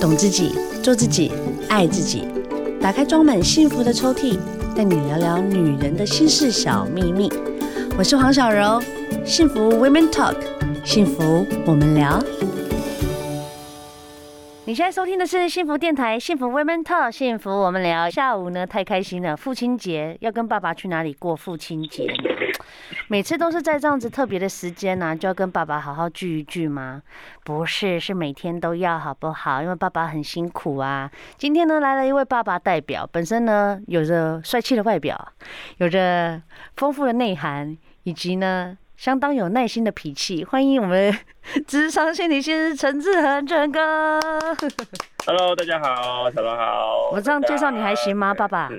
懂自己，做自己，爱自己。打开装满幸福的抽屉，带你聊聊女人的心事小秘密。我是黄小柔，幸福 Women Talk，幸福我们聊。你现在收听的是幸福电台，幸福 Women Talk，幸福我们聊。下午呢，太开心了，父亲节要跟爸爸去哪里过父亲节？每次都是在这样子特别的时间呢、就要跟爸爸好好聚一聚吗？不是，是每天都要，好不好？因为爸爸很辛苦啊。今天呢，来了一位爸爸代表，本身呢有着帅气的外表，有着丰富的内涵，以及呢相当有耐心的脾气。欢迎我们 智商心理师陈志恒陈哥。Hello，大家好，小罗好。我这样介绍你还行吗，爸爸？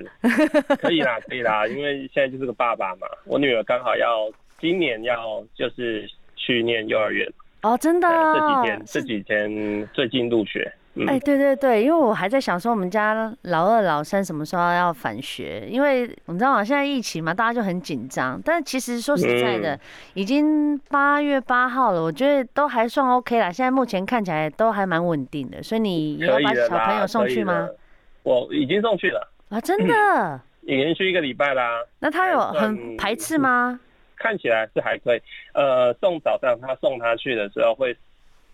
可以啦，可以啦，因为现在就是个爸爸嘛。我女儿刚好要今年要就是去念幼儿园哦，真的。这几天这几天最近入学。哎、对对对，因为我还在想说，我们家老二、老三什么时候要返学？因为你知道吗？现在疫情嘛，大家就很紧张。但其实说实在的，嗯、已经八月八号了，我觉得都还算 OK 啦。现在目前看起来都还蛮稳定的。所以你也要把小朋友送去吗？我已经送去了啊，真的，已经去一个礼拜啦。那他有很排斥吗？看起来是还可以。呃，送早上他送他去的时候会。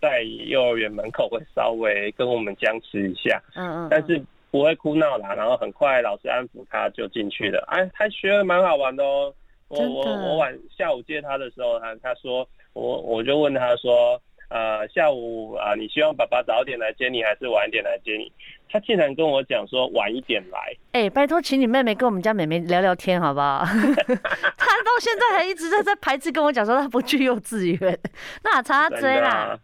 在幼儿园门口会稍微跟我们僵持一下，嗯嗯，但是不会哭闹啦，然后很快老师安抚他就进去了。哎，他学的蛮好玩的哦。我我我晚下午接他的时候，他他说我我就问他说，呃，下午啊，你希望爸爸早点来接你，还是晚一点来接你？他竟然跟我讲说晚一点来。哎、欸，拜托，请你妹妹跟我们家妹妹聊聊天好不好？他到现在还一直在在排斥跟我讲说他不去幼稚园，那差嘴啦。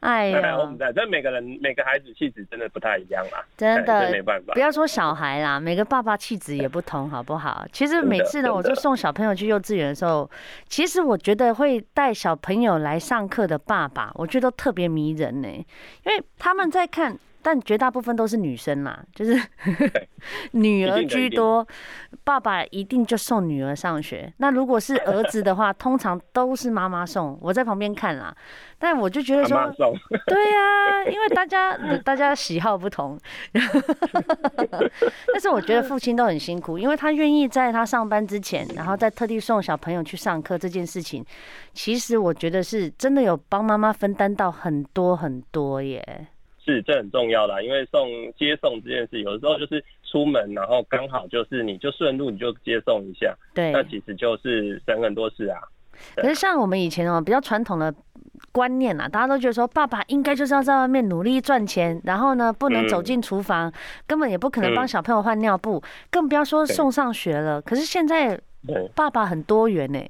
哎呀，我们在，这每个人每个孩子气质真的不太一样啦，真的没办法。不要说小孩啦，每个爸爸气质也不同，好不好？其实每次呢，我就送小朋友去幼稚园的时候，其实我觉得会带小朋友来上课的爸爸，我觉得都特别迷人呢，因为他们在看。但绝大部分都是女生啦，就是 女儿居多，爸爸一定就送女儿上学。那如果是儿子的话，通常都是妈妈送。我在旁边看啦，但我就觉得说，对呀，因为大家大家喜好不同。但是我觉得父亲都很辛苦，因为他愿意在他上班之前，然后再特地送小朋友去上课这件事情，其实我觉得是真的有帮妈妈分担到很多很多耶。是，这很重要啦，因为送接送这件事，有的时候就是出门，然后刚好就是你就顺路，你就接送一下，对，那其实就是省很多事啊。可是像我们以前哦，比较传统的观念啊，大家都觉得说，爸爸应该就是要在外面努力赚钱，然后呢，不能走进厨房，嗯、根本也不可能帮小朋友换尿布，嗯、更不要说送上学了。可是现在。爸爸很多元呢，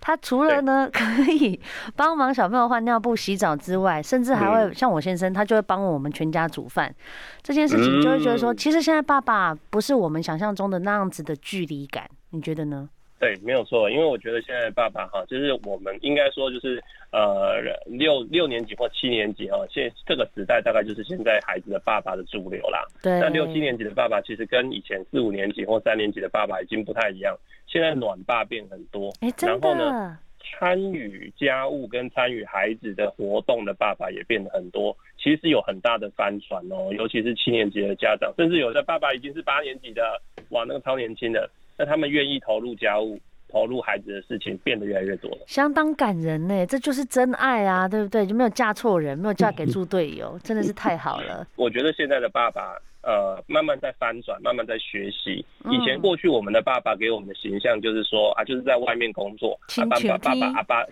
他除了呢 可以帮忙小朋友换尿布、洗澡之外，甚至还会像我先生，他就会帮我们全家煮饭。这件事情就会觉得说，其实现在爸爸不是我们想象中的那样子的距离感，你觉得呢？对，没有错，因为我觉得现在爸爸哈，就是我们应该说就是呃六六年级或七年级哈，现这个时代大概就是现在孩子的爸爸的主流啦。对。那六七年级的爸爸其实跟以前四五年级或三年级的爸爸已经不太一样，现在暖爸变很多。哎，然后呢，参与家务跟参与孩子的活动的爸爸也变得很多，其实有很大的翻转哦，尤其是七年级的家长，甚至有的爸爸已经是八年级的，哇，那个超年轻的。那他们愿意投入家务、投入孩子的事情，变得越来越多了，相当感人呢。这就是真爱啊，对不对？就没有嫁错人，没有嫁给猪队友，真的是太好了。我觉得现在的爸爸。呃，慢慢在翻转，慢慢在学习。以前过去我们的爸爸给我们的形象就是说啊，就是在外面工作，爸爸爸爸阿爸，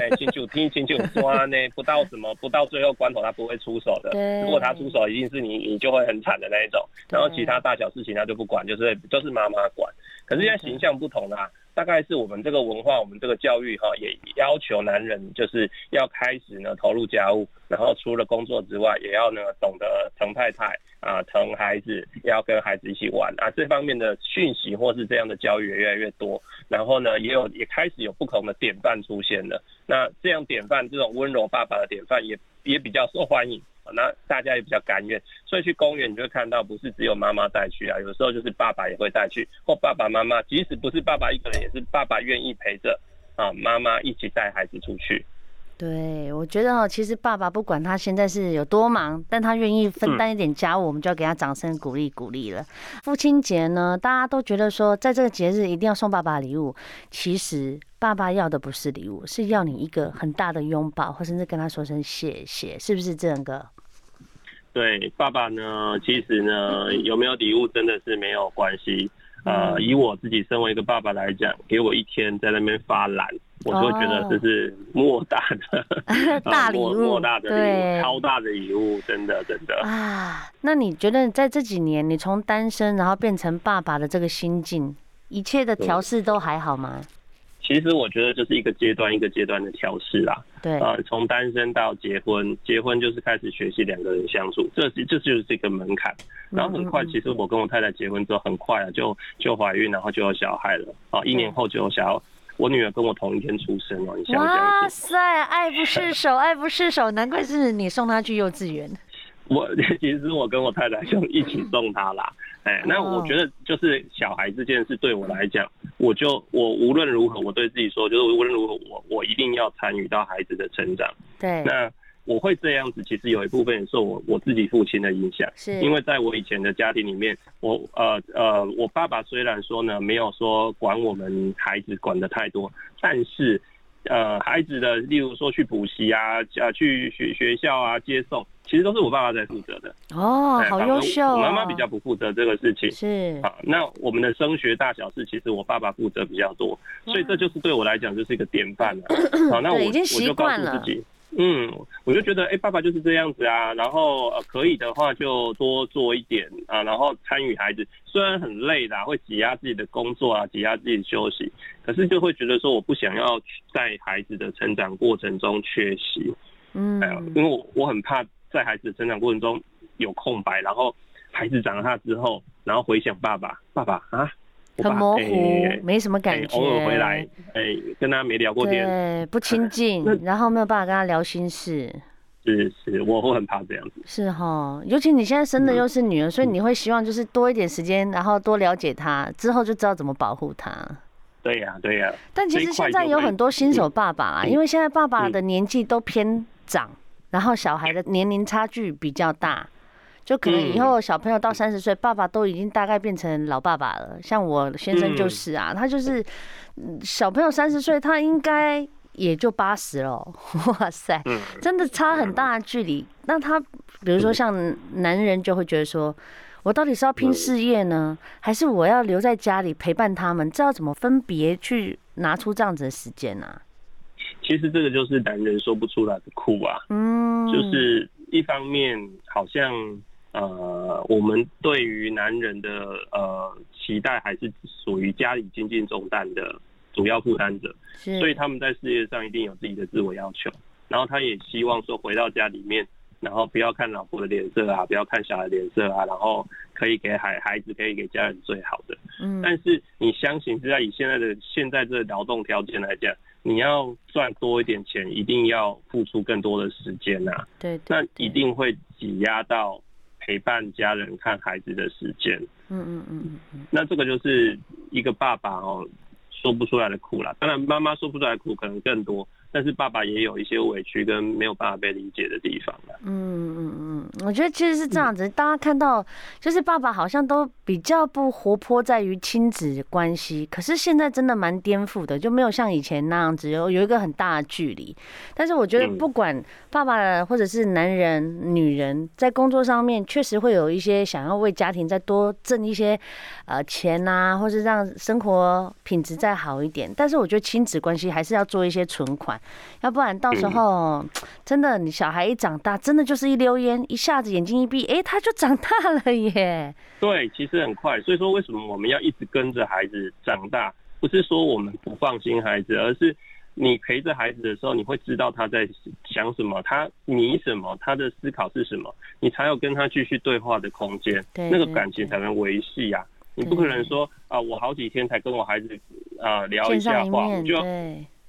哎，清楚听清楚说呢，不到什么不到最后关头他不会出手的。如果他出手，一定是你你就会很惨的那一种。然后其他大小事情他就不管，就是都是妈妈管。可是现在形象不同啦，大概是我们这个文化，我们这个教育哈，也要求男人就是要开始呢投入家务，然后除了工作之外，也要呢懂得疼太太。啊，疼孩子，要跟孩子一起玩啊，这方面的讯息或是这样的教育也越来越多。然后呢，也有也开始有不同的典范出现了。那这样典范，这种温柔爸爸的典范也也比较受欢迎。那大家也比较甘愿，所以去公园你就会看到，不是只有妈妈带去啊，有时候就是爸爸也会带去，或爸爸妈妈，即使不是爸爸一个人，也是爸爸愿意陪着啊妈妈一起带孩子出去。对，我觉得哦，其实爸爸不管他现在是有多忙，但他愿意分担一点家务，我们就要给他掌声鼓励鼓励了。父亲节呢，大家都觉得说，在这个节日一定要送爸爸礼物。其实爸爸要的不是礼物，是要你一个很大的拥抱，或甚至跟他说声谢谢，是不是这样个？对，爸爸呢，其实呢，有没有礼物真的是没有关系。呃，以我自己身为一个爸爸来讲，给我一天在那边发懒。我就会觉得这是莫大的、哦、大礼物，莫大的礼物，超大的礼物，真的真的啊！那你觉得在这几年，你从单身然后变成爸爸的这个心境，一切的调试都还好吗？其实我觉得就是一个阶段一个阶段的调试啦。对，呃，从单身到结婚，结婚就是开始学习两个人相处，这这就是这个门槛。然后很快，其实我跟我太太结婚之后，很快啊就就怀孕，然后就有小孩了啊，一年后就有小孩。我女儿跟我同一天出生哦，你想想。哇塞，爱不释手，爱不释手，难怪是你送她去幼稚园。我 其实我跟我太太就一起送她啦。哎，那我觉得就是小孩这件事对我来讲，我就我无论如何，我对自己说，就是无论如何，我我一定要参与到孩子的成长。对，那。我会这样子，其实有一部分也受我我自己父亲的影响，是因为在我以前的家庭里面，我呃呃，我爸爸虽然说呢，没有说管我们孩子管的太多，但是呃，孩子的例如说去补习啊，啊去学学校啊接送，其实都是我爸爸在负责的。哦，好优秀哦。我妈妈比较不负责这个事情。是。好，那我们的升学大小事，其实我爸爸负责比较多，所以这就是对我来讲就是一个典范了。好，那我我就告诉自己。嗯，我就觉得，哎、欸，爸爸就是这样子啊。然后，呃，可以的话就多做一点啊。然后参与孩子，虽然很累的，会挤压自己的工作啊，挤压自己的休息，可是就会觉得说，我不想要在孩子的成长过程中缺席。嗯，哎，因为我我很怕在孩子的成长过程中有空白，然后孩子长大之后，然后回想爸爸，爸爸啊。很模糊，欸、没什么感觉。偶尔回来，哎、欸，跟他没聊过天，对，不亲近，然后没有办法跟他聊心事。是是，我会很怕这样子。是哈，尤其你现在生的又是女儿，嗯、所以你会希望就是多一点时间，然后多了解她，之后就知道怎么保护她。对呀、啊，对呀、啊。但其实现在有很多新手爸爸啊，因为现在爸爸的年纪都偏长，然后小孩的年龄差距比较大。就可能以后小朋友到三十岁，爸爸都已经大概变成老爸爸了。像我先生就是啊，他就是小朋友三十岁，他应该也就八十了。哇塞，真的差很大的距离。那他比如说像男人就会觉得说，我到底是要拼事业呢，还是我要留在家里陪伴他们？这要怎么分别去拿出这样子的时间呢？其实这个就是男人说不出来的苦啊。嗯，就是一方面好像。呃，我们对于男人的呃期待，还是属于家里经济重担的主要负担者，所以他们在事业上一定有自己的自我要求。然后他也希望说回到家里面，然后不要看老婆的脸色啊，不要看小孩脸色啊，然后可以给孩孩子，可以给家人最好的。嗯。但是你相信，是在以现在的现在这个劳动条件来讲，你要赚多一点钱，一定要付出更多的时间呐。对。那一定会挤压到。陪伴家人看孩子的时间，嗯嗯嗯嗯，那这个就是一个爸爸哦说不出来的苦啦。当然妈妈说不出来的苦可能更多。但是爸爸也有一些委屈跟没有办法被理解的地方。嗯嗯嗯，我觉得其实是这样子，大家看到就是爸爸好像都比较不活泼，在于亲子关系。可是现在真的蛮颠覆的，就没有像以前那样子有有一个很大的距离。但是我觉得不管爸爸或者是男人、女人，在工作上面确实会有一些想要为家庭再多挣一些呃钱啊，或是让生活品质再好一点。但是我觉得亲子关系还是要做一些存款。要不然到时候真的，你小孩一长大，真的就是一溜烟，一下子眼睛一闭，哎，他就长大了耶。对，其实很快。所以说，为什么我们要一直跟着孩子长大？不是说我们不放心孩子，而是你陪着孩子的时候，你会知道他在想什么，他迷什么，他的思考是什么，你才有跟他继续对话的空间，那个感情才能维系呀。你不可能说啊，我好几天才跟我孩子啊聊一下话，我就。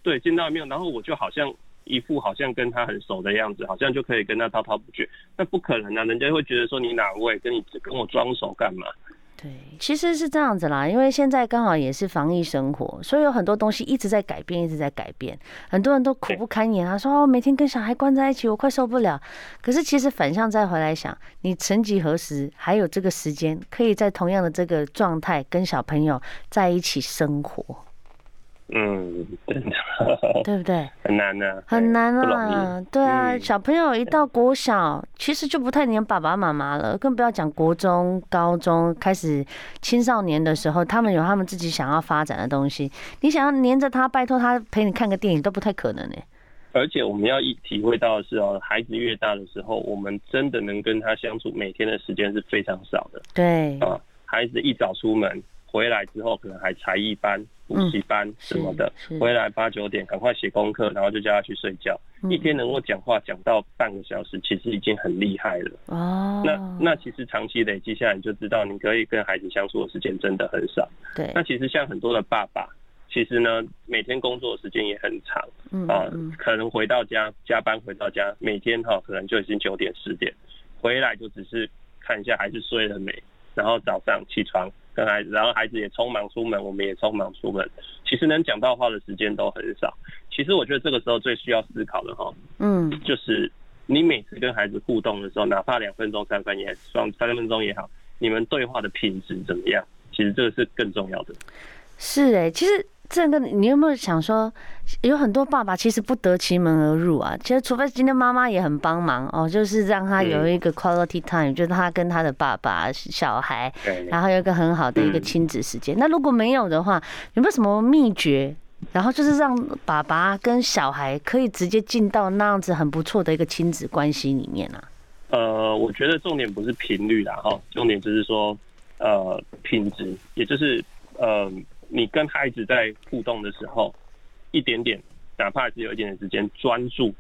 对，见到没有？然后我就好像一副好像跟他很熟的样子，好像就可以跟他滔滔不绝。那不可能啊！人家会觉得说，你哪位跟你跟我装熟干嘛？对，其实是这样子啦，因为现在刚好也是防疫生活，所以有很多东西一直在改变，一直在改变。很多人都苦不堪言啊，说哦，每天跟小孩关在一起，我快受不了。可是其实反向再回来想，你曾几何时还有这个时间，可以在同样的这个状态跟小朋友在一起生活？嗯，对不对？很难的，很难啊。对啊，小朋友一到国小，其实就不太黏爸爸妈妈了，更不要讲国中、高中开始青少年的时候，他们有他们自己想要发展的东西。你想要黏着他，拜托他陪你看个电影都不太可能呢。而且我们要一体会到的是哦，孩子越大的时候，我们真的能跟他相处每天的时间是非常少的。对啊，孩子一早出门。回来之后可能还才艺班、补习班什么的，回来八九点赶快写功课，然后就叫他去睡觉。一天能够讲话讲到半个小时，其实已经很厉害了。哦，那那其实长期累积下来，你就知道你可以跟孩子相处的时间真的很少。对，那其实像很多的爸爸，其实呢每天工作的时间也很长，啊，可能回到家加班回到家，每天哈可能就已经九点十点，回来就只是看一下孩子睡了没，然后早上起床。跟孩子，然后孩子也匆忙出门，我们也匆忙出门。其实能讲到话的时间都很少。其实我觉得这个时候最需要思考的哈，嗯，就是你每次跟孩子互动的时候，哪怕两分钟、三分也双三分钟也好，你们对话的品质怎么样？其实这个是更重要的。是哎、欸，其实。这个你有没有想说，有很多爸爸其实不得其门而入啊？其实除非今天妈妈也很帮忙哦，就是让他有一个 quality time，就是他跟他的爸爸、小孩，然后有一个很好的一个亲子时间。那如果没有的话，有没有什么秘诀？然后就是让爸爸跟小孩可以直接进到那样子很不错的一个亲子关系里面啊？呃，我觉得重点不是频率啦，哈，重点就是说，呃，品质，也就是呃。你跟孩子在互动的时候，一点点，哪怕只有一点点时间，专注，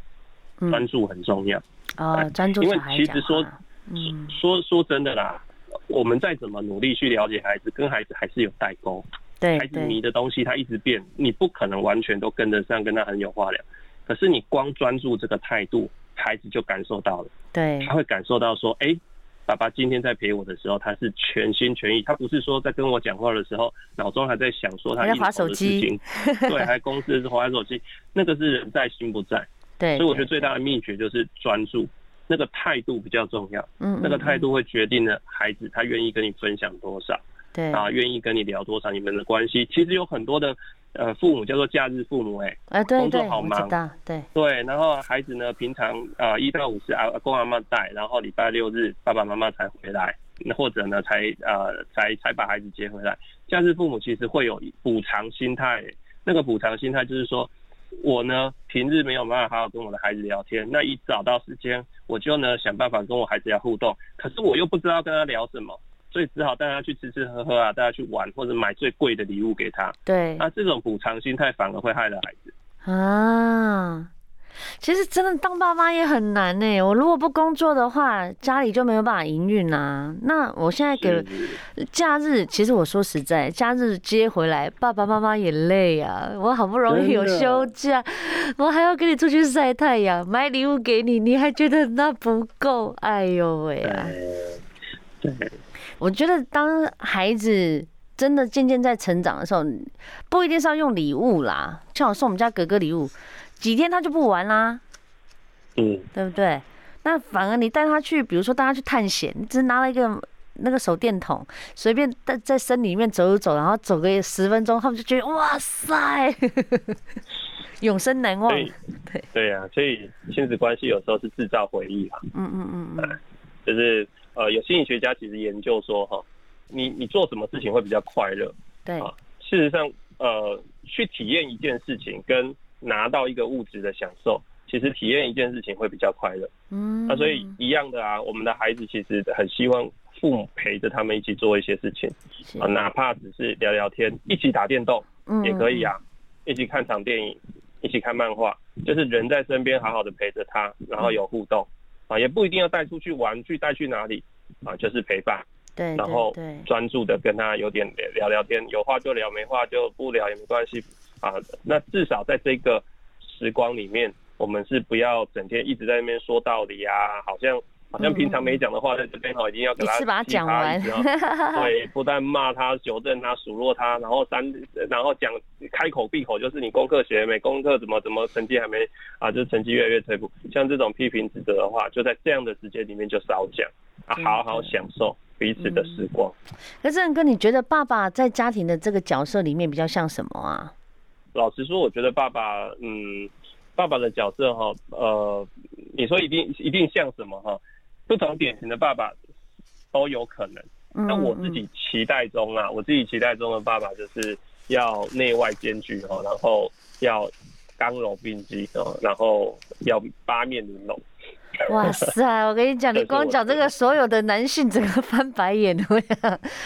专注很重要。啊、嗯，专注。因为其实说，嗯、说说真的啦，我们再怎么努力去了解孩子，跟孩子还是有代沟。对，孩子迷的东西他一直变，你不可能完全都跟得上，跟他很有话聊。可是你光专注这个态度，孩子就感受到了。对，他会感受到说，哎、欸。爸爸今天在陪我的时候，他是全心全意，他不是说在跟我讲话的时候，脑中还在想说他应酬的事情，对，还公司是滑手机，那个是人在心不在，对，所以我觉得最大的秘诀就是专注，那个态度比较重要，嗯，那个态度会决定了孩子他愿意跟你分享多少。对。啊，愿意跟你聊多少你们的关系？其实有很多的呃父母叫做假日父母、欸，哎，工作好忙，对对，然后孩子呢平常啊一到五是阿公阿妈带，然后礼拜六日爸爸妈妈才回来，那或者呢才呃才才把孩子接回来。假日父母其实会有补偿心态、欸，那个补偿心态就是说，我呢平日没有办法好好跟我的孩子聊天，那一找到时间我就呢想办法跟我孩子要互动，可是我又不知道跟他聊什么。所以只好带他去吃吃喝喝啊，带他去玩，或者买最贵的礼物给他。对，那这种补偿心态反而会害了孩子啊。其实真的当爸妈也很难呢。我如果不工作的话，家里就没有办法营运啊。那我现在给假日，其实我说实在，假日接回来，爸爸妈妈也累啊。我好不容易有休假，我还要跟你出去晒太阳，买礼物给你，你还觉得那不够？哎呦喂啊！对。我觉得，当孩子真的渐渐在成长的时候，不一定是要用礼物啦。像我送我们家哥哥礼物，几天他就不玩啦，嗯，对不对？那反而你带他去，比如说带他去探险，你只拿了一个那个手电筒，随便在在森林里面走一走，然后走个十分钟，他们就觉得哇塞，永生难忘。对对呀、啊，所以亲子关系有时候是制造回忆啊。嗯嗯嗯嗯，就是。呃，有心理学家其实研究说，哈，你你做什么事情会比较快乐？对啊，事实上，呃，去体验一件事情跟拿到一个物质的享受，其实体验一件事情会比较快乐。嗯，那所以一样的啊，我们的孩子其实很希望父母陪着他们一起做一些事情，啊，哪怕只是聊聊天，一起打电动，也可以啊，一起看场电影，一起看漫画，就是人在身边好好的陪着他，然后有互动。啊，也不一定要带出去玩，去带去哪里啊？就是陪伴，对，然后专注的跟他有点聊聊天，有话就聊，没话就不聊也没关系啊。那至少在这个时光里面，我们是不要整天一直在那边说道理啊，好像好像平常没讲的话，在这边哈，一定要给他一次把它讲完。对，不但骂他、纠正他、数落他，然后三，然后讲开口闭口就是你功课写没，功课怎么怎么成绩还没啊，就成绩越来越退步。像这种批评指责的话，就在这样的时间里面就少讲啊，好好享受彼此的时光。嗯、可是，哥，你觉得爸爸在家庭的这个角色里面比较像什么啊？老实说，我觉得爸爸，嗯，爸爸的角色哈，呃，你说一定一定像什么哈？不同典型的爸爸都有可能。那我自己期待中啊，我自己期待中的爸爸就是要内外兼具哦，然后要刚柔并济哦，然后要八面玲珑。哇塞！我跟你讲，你光讲这个，所有的男性整个翻白眼，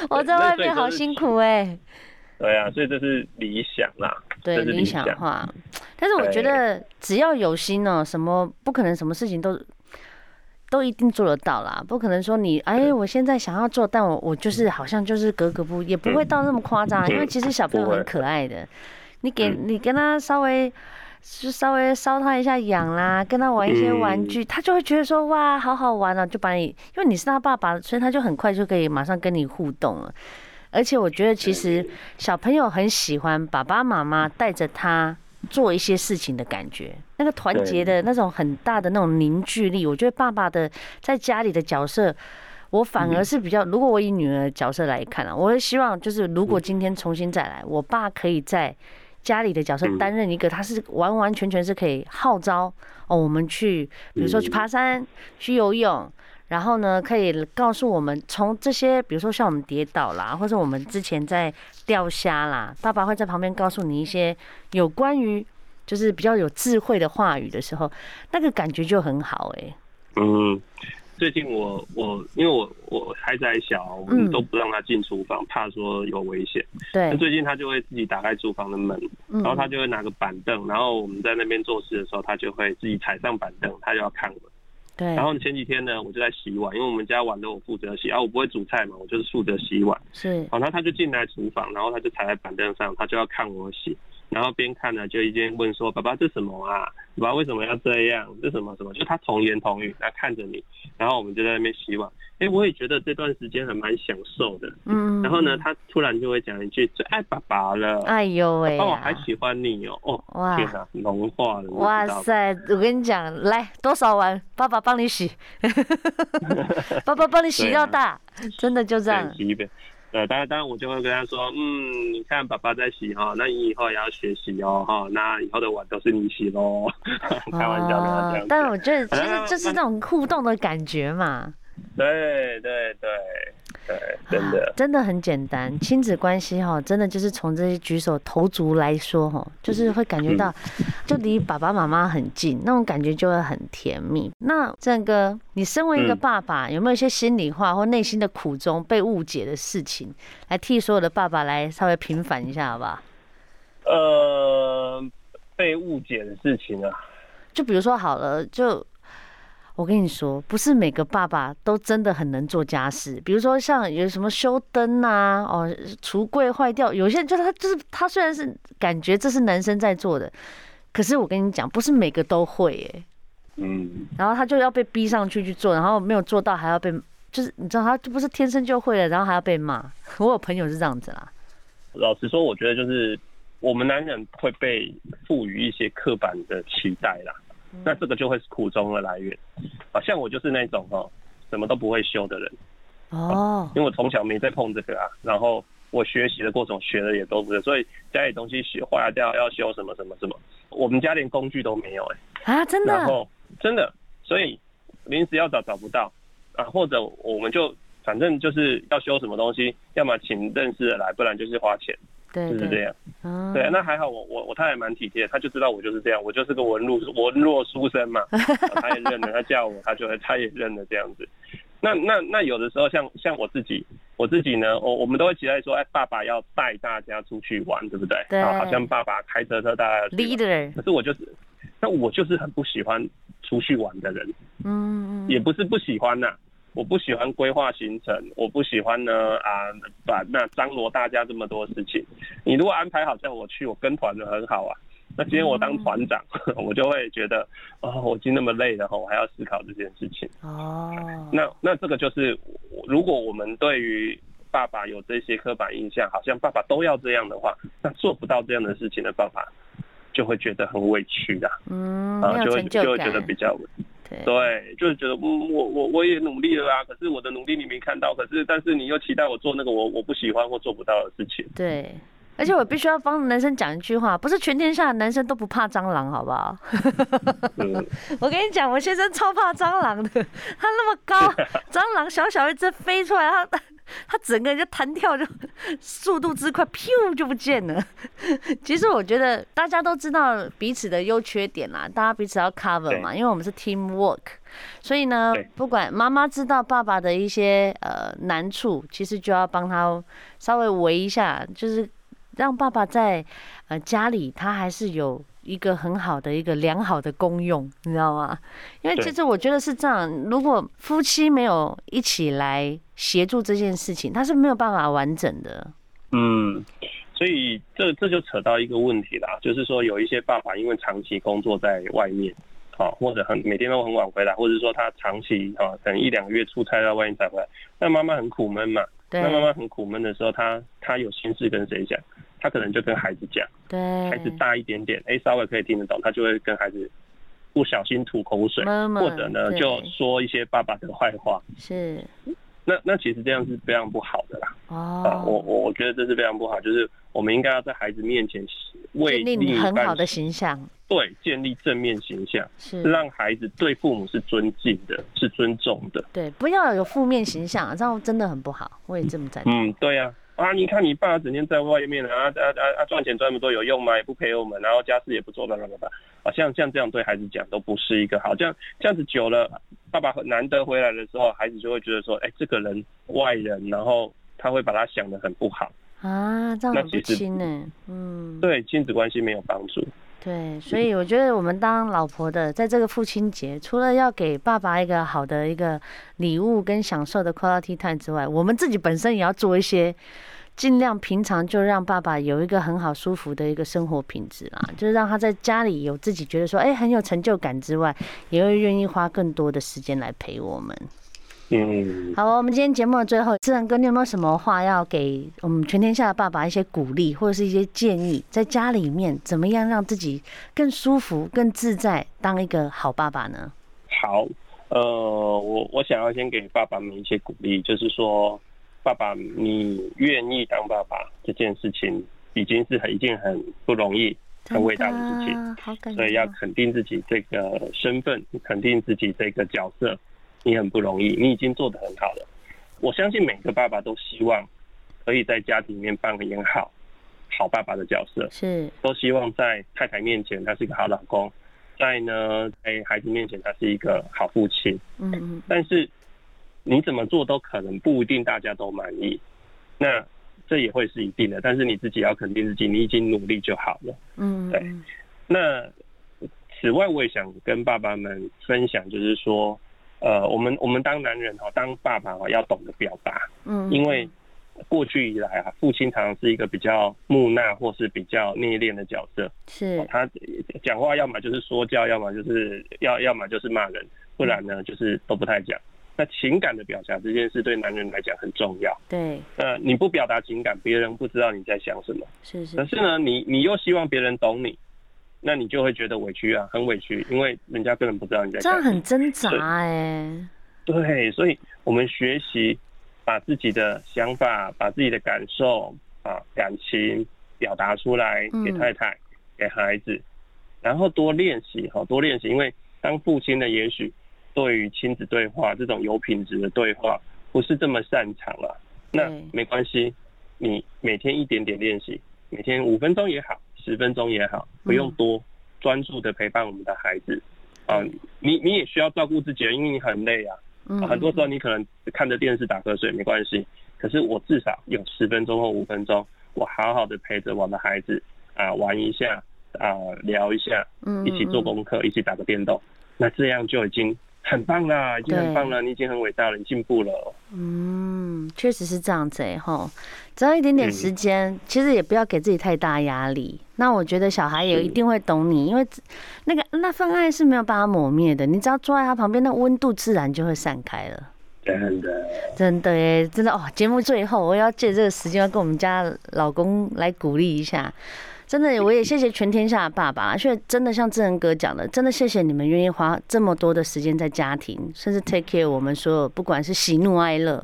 我在外面好辛苦哎、欸。对啊，所以这是理想啦。对，理想化。但是我觉得只要有心哦、喔，什么不可能，什么事情都都一定做得到啦。不可能说你哎，我现在想要做，但我我就是好像就是格格不，也不会到那么夸张。因为其实小朋友很可爱的，你给你跟他稍微就稍微烧他一下痒啦，跟他玩一些玩具，他就会觉得说哇，好好玩啊，就把你，因为你是他爸爸，所以他就很快就可以马上跟你互动了。而且我觉得，其实小朋友很喜欢爸爸妈妈带着他做一些事情的感觉，那个团结的那种很大的那种凝聚力。我觉得爸爸的在家里的角色，我反而是比较，如果我以女儿的角色来看啊，我会希望就是，如果今天重新再来，我爸可以在家里的角色担任一个，他是完完全全是可以号召哦，我们去，比如说去爬山、去游泳。然后呢，可以告诉我们从这些，比如说像我们跌倒啦，或者我们之前在钓虾啦，爸爸会在旁边告诉你一些有关于就是比较有智慧的话语的时候，那个感觉就很好哎、欸。嗯，最近我我因为我我孩子还小，我们都不让他进厨房，怕说有危险。对。那最近他就会自己打开厨房的门，然后他就会拿个板凳，然后我们在那边做事的时候，他就会自己踩上板凳，他就要看我。对，然后前几天呢，我就在洗碗，因为我们家碗都我负责洗，啊，我不会煮菜嘛，我就是负责洗碗。是，好，然后他就进来厨房，然后他就踩在板凳上，他就要看我洗，然后边看呢，就一边问说：“爸爸，这什么啊？爸爸为什么要这样？这什么什么？”就他童言童语，他看着你，然后我们就在那边洗碗。哎、欸，我也觉得这段时间还蛮享受的。嗯，然后呢，他突然就会讲一句：“最爱爸爸了。”哎呦喂、啊！爸爸还喜欢你哦、喔。哦，哇，天哪，融化了。哇塞，我跟你讲，来多少碗，爸爸帮你洗。爸爸帮你洗到大，啊、真的就这样。洗一遍。呃，当然，当然，我就会跟他说：“嗯，你看爸爸在洗哈，那你以后也要学习哦，哈，那以后的碗都是你洗喽。”开玩笑的。但我觉得，其实就是这种互动的感觉嘛。对对对对，真的、啊、真的很简单，亲子关系哈，真的就是从这些举手投足来说哈，就是会感觉到就离爸爸妈妈很近，那种感觉就会很甜蜜。那正哥，你身为一个爸爸，有没有一些心里话或内心的苦衷被误解的事情，来替所有的爸爸来稍微平反一下，好不好？呃，被误解的事情啊，就比如说好了，就。我跟你说，不是每个爸爸都真的很能做家事。比如说，像有什么修灯啊，哦，橱柜坏掉，有些人就是他，就是他，虽然是感觉这是男生在做的，可是我跟你讲，不是每个都会耶。嗯。然后他就要被逼上去去做，然后没有做到还要被，就是你知道，他就不是天生就会了，然后还要被骂。我有朋友是这样子啦。老实说，我觉得就是我们男人会被赋予一些刻板的期待啦。那这个就会是苦衷的来源，啊，像我就是那种哦，什么都不会修的人，哦，因为我从小没在碰这个啊，然后我学习的过程学的也都不是，所以家里东西学坏掉要修什么什么什么，我们家连工具都没有哎，啊，真的，然后真的，所以临时要找找不到啊，或者我们就反正就是要修什么东西，要么请认识的来，不然就是花钱。对，就是这样。嗯，对，那还好我，我我我太太蛮体贴，他就知道我就是这样，我就是个文弱文弱书生嘛，他也认了，他叫我，他就他也认了这样子。那那那有的时候像像我自己，我自己呢，我我们都会期待说，哎，爸爸要带大家出去玩，对不对？对。好像爸爸开车车大家 leader，可是我就是，那我就是很不喜欢出去玩的人。嗯，也不是不喜欢呐、啊。我不喜欢规划行程，我不喜欢呢啊，把那张罗大家这么多事情。你如果安排好叫我去，我跟团的很好啊。那今天我当团长，嗯、我就会觉得，哦，我已经那么累了，我还要思考这件事情。哦，那那这个就是，如果我们对于爸爸有这些刻板印象，好像爸爸都要这样的话，那做不到这样的事情的爸爸，就会觉得很委屈的。嗯，啊，就会就会觉得比较。对，对，就是觉得，嗯，我我我也努力了啊，可是我的努力你没看到，可是但是你又期待我做那个我我不喜欢或做不到的事情。对，而且我必须要帮男生讲一句话，不是全天下的男生都不怕蟑螂，好不好？嗯、我跟你讲，我先生超怕蟑螂的，他那么高，蟑螂小小一只飞出来，他。他整个人就弹跳，就速度之快，咻就不见了。其实我觉得大家都知道彼此的优缺点啦，大家彼此要 cover 嘛，因为我们是 team work，所以呢，不管妈妈知道爸爸的一些呃难处，其实就要帮他稍微围一下，就是让爸爸在呃家里他还是有。一个很好的一个良好的功用，你知道吗？因为其实我觉得是这样，如果夫妻没有一起来协助这件事情，他是没有办法完整的。嗯，所以这这就扯到一个问题啦，就是说有一些爸爸因为长期工作在外面，啊，或者很每天都很晚回来，或者说他长期啊，可能一两个月出差到外面才回来，那妈妈很苦闷嘛。对。那妈妈很苦闷的时候，他他有心事跟谁讲？他可能就跟孩子讲，对，孩子大一点点，哎、欸，稍微可以听得懂，他就会跟孩子不小心吐口水，妈妈或者呢，就说一些爸爸的坏话。是，那那其实这样是非常不好的啦。哦，啊、我我我觉得这是非常不好，就是我们应该要在孩子面前为建立很好的形象，对，建立正面形象，是让孩子对父母是尊敬的，是尊重的。对，不要有负面形象，啊这样真的很不好。我也这么赞同。嗯，对呀、啊。啊！你看你爸整天在外面啊啊啊啊！赚钱赚那么多有用吗？也不陪我们，然后家事也不做，那么吧啊，像像这样对孩子讲都不是一个好。这样这样子久了，爸爸很难得回来的时候，孩子就会觉得说，哎、欸，这个人外人，然后他会把他想的很不好啊。这样很不亲呢。嗯，对，亲子关系没有帮助。对，所以我觉得我们当老婆的，在这个父亲节，除了要给爸爸一个好的一个礼物跟享受的 quality time 之外，我们自己本身也要做一些，尽量平常就让爸爸有一个很好舒服的一个生活品质啦，就是让他在家里有自己觉得说，哎，很有成就感之外，也会愿意花更多的时间来陪我们。嗯，好，我们今天节目的最后，志恒哥，你有没有什么话要给我们全天下的爸爸一些鼓励，或者是一些建议，在家里面怎么样让自己更舒服、更自在，当一个好爸爸呢？好，呃，我我想要先给爸爸们一些鼓励，就是说，爸爸，你愿意当爸爸这件事情，已经是很一件很不容易、很伟大的事情，所以要肯定自己这个身份，肯定自己这个角色。你很不容易，你已经做得很好了。我相信每个爸爸都希望可以在家庭里面扮演好好爸爸的角色，是都希望在太太面前他是一个好老公，在呢在孩子面前他是一个好父亲。嗯嗯。但是你怎么做都可能不一定大家都满意，那这也会是一定的。但是你自己要肯定自己，你已经努力就好了。嗯，对。那此外，我也想跟爸爸们分享，就是说。呃，我们我们当男人哈，当爸爸哈，要懂得表达，嗯，因为过去以来啊，父亲常常是一个比较木讷或是比较内敛的角色，是，他讲话要么就是说教，要么就是要要么就是骂人，不然呢就是都不太讲。那情感的表达这件事对男人来讲很重要，对，呃，你不表达情感，别人不知道你在想什么，是是，可是呢，你你又希望别人懂你。那你就会觉得委屈啊，很委屈，因为人家根本不知道你在这样，很挣扎哎。对，所以我们学习把自己的想法、把自己的感受啊、感情表达出来给太太、嗯、给孩子，然后多练习哈，多练习。因为当父亲的，也许对于亲子对话这种有品质的对话不是这么擅长了。那没关系，你每天一点点练习，每天五分钟也好。十分钟也好，不用多，专注的陪伴我们的孩子。啊，你你也需要照顾自己，因为你很累啊。很多时候你可能看着电视打瞌睡没关系，可是我至少有十分钟或五分钟，我好好的陪着我的孩子啊，玩一下啊，聊一下，一起做功课，一起打个电动，那这样就已经很棒啦，已经很棒了，你已经很伟大了，你进步了。嗯，确实是这样子哎吼，只要一点点时间，嗯、其实也不要给自己太大压力。那我觉得小孩也一定会懂你，因为那个那份爱是没有办法磨灭的，你只要坐在他旁边，那温度自然就会散开了。真的，真的耶，真的哦！节目最后，我要借这个时间要跟我们家老公来鼓励一下。真的，我也谢谢全天下的爸爸，因为真的像志仁哥讲的，真的谢谢你们愿意花这么多的时间在家庭，甚至 take care 我们所有，不管是喜怒哀乐。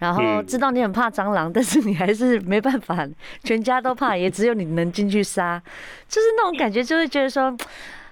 然后知道你很怕蟑螂，但是你还是没办法，全家都怕，也只有你能进去杀，就是那种感觉，就会觉得说。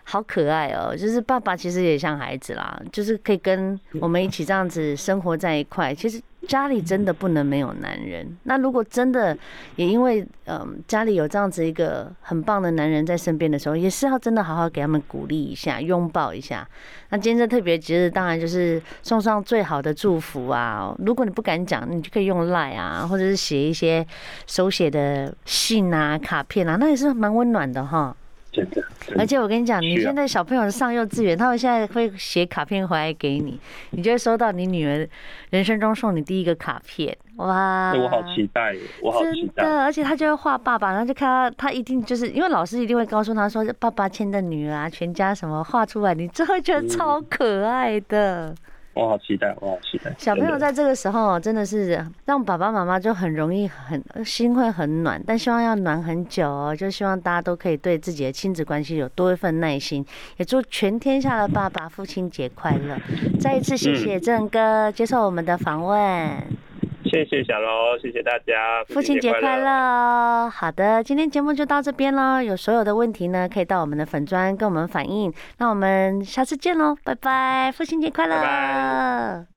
好可爱哦！就是爸爸其实也像孩子啦，就是可以跟我们一起这样子生活在一块。其实家里真的不能没有男人。那如果真的也因为嗯家里有这样子一个很棒的男人在身边的时候，也是要真的好好给他们鼓励一下，拥抱一下。那今天这特别节日，当然就是送上最好的祝福啊！如果你不敢讲，你就可以用 LINE 啊，或者是写一些手写的信啊、卡片啊，那也是蛮温暖的哈。真的，而且我跟你讲，你现在小朋友上幼稚园，他们现在会写卡片回来给你，你就会收到你女儿人生中送你第一个卡片，哇！我好期待，我好期待。真的，而且他就会画爸爸，然后就看他他一定就是因为老师一定会告诉他说，爸爸牵的女儿啊，全家什么画出来，你就会觉得超可爱的。嗯我好期待，我好期待。小朋友在这个时候真的是让爸爸妈妈就很容易很心会很暖，但希望要暖很久哦。就希望大家都可以对自己的亲子关系有多一份耐心，也祝全天下的爸爸父亲节快乐。再一次谢谢郑哥接受我们的访问。谢谢小罗，谢谢大家，父亲节快乐哦！好的，今天节目就到这边喽。有所有的问题呢，可以到我们的粉砖跟我们反映。那我们下次见喽，拜拜！父亲节快乐！拜拜。